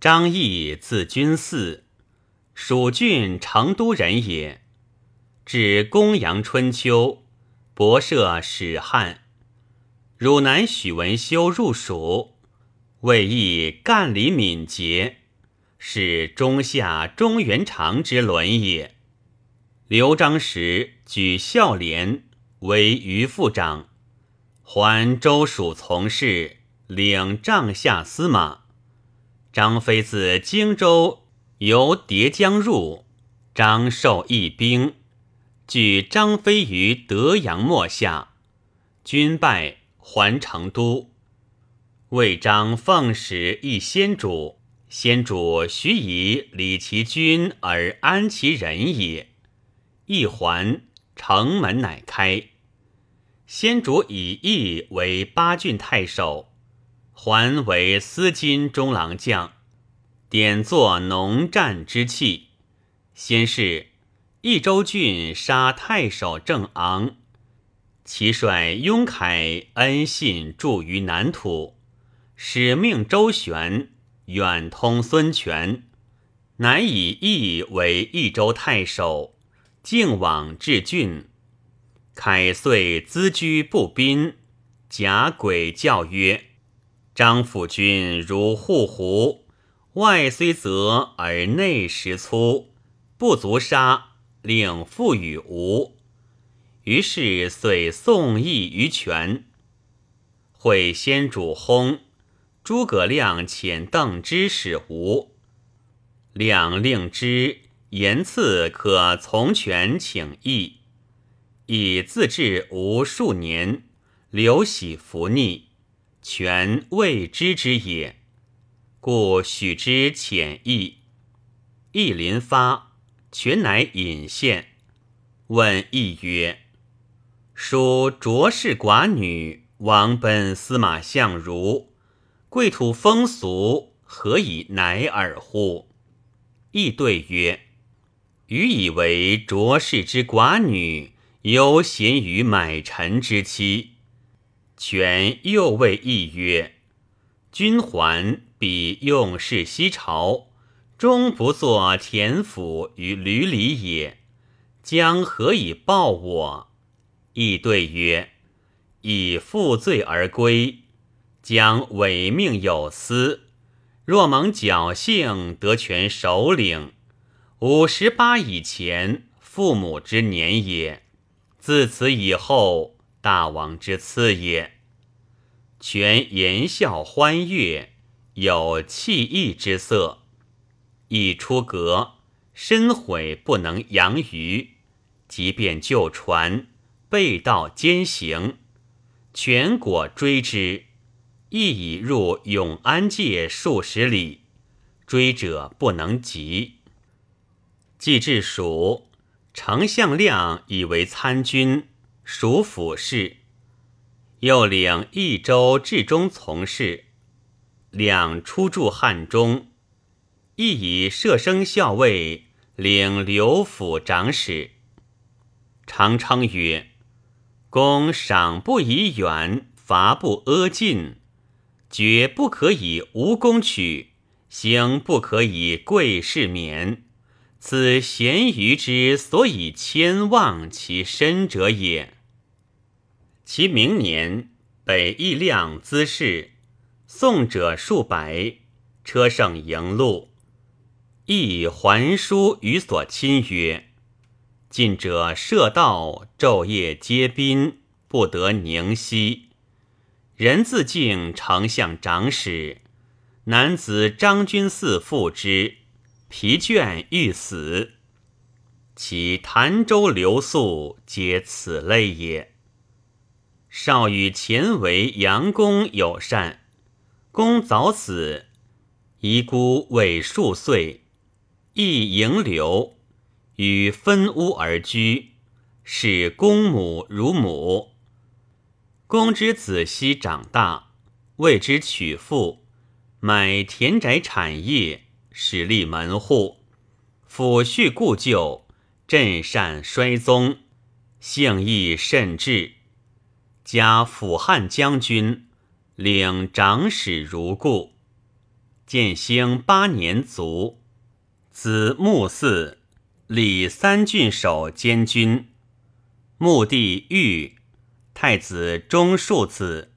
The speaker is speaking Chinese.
张毅字君嗣，蜀郡成都人也。至公羊春秋，博涉史汉。汝南许文修入蜀，为义干理敏捷，是中夏中原长之伦也。刘璋时举孝廉为余副长，还州属从事，领帐下司马。张飞自荆州由叠江入，张授一兵，据张飞于德阳末下，军败，还成都。魏张奉使一先主，先主许以礼其君而安其人也。一还，城门乃开。先主以义为八郡太守。还为司金中郎将，典作农战之器。先是，益州郡杀太守郑昂，其帅雍凯恩信驻于南土，使命周旋，远通孙权，乃以义为益州太守，径往至郡。凯遂资居步兵，假轨教曰。张府君如护胡，外虽泽而内实粗，不足杀，令复与吴。于是遂送义于权。会先主薨，诸葛亮遣邓芝使吴，亮令之言赐可从权请义，以自治吴数年，刘喜服逆。权未知之也，故许之浅意。义临发，权乃隐现，问义曰：“属卓氏寡女，王奔司马相如，贵土风俗，何以乃尔乎？”义对曰：“余以为卓氏之寡女，犹贤于买臣之妻。”权又谓义曰：“君还彼用事西朝，终不作田府于闾里也，将何以报我？”义对曰：“以负罪而归，将违命有司。若蒙侥幸得权首领，五十八以前，父母之年也；自此以后。”大王之赐也，全言笑欢悦，有气意之色。一出阁，深悔不能扬于，即便就船，背道兼行，全果追之，亦已入永安界数十里，追者不能及。既至蜀，丞相亮以为参军。属府事，又领益州治中从事，两出驻汉中，亦以射生校尉领刘府长史。常称曰：“公赏不以远，罚不阿近，绝不可以无功取，行不可以贵士免。此咸鱼之所以谦望其身者也。”其明年，北邑亮资事，送者数百，车胜迎路。亦还书于所亲曰：“近者射道，昼夜皆宾，不得宁息。人自敬丞相长史，男子张君嗣复之，疲倦欲死。其潭州留宿，皆此类也。”少与前为杨公友善，公早死，遗孤未数岁，亦迎留，与分屋而居，视公母如母。公之子息长大，为之娶妇，买田宅产业，始立门户，抚恤故旧，镇善衰宗，性义甚至。加辅汉将军，领长史如故。建兴八年卒，子穆嗣，礼三郡守监军。穆帝遇太子中庶子，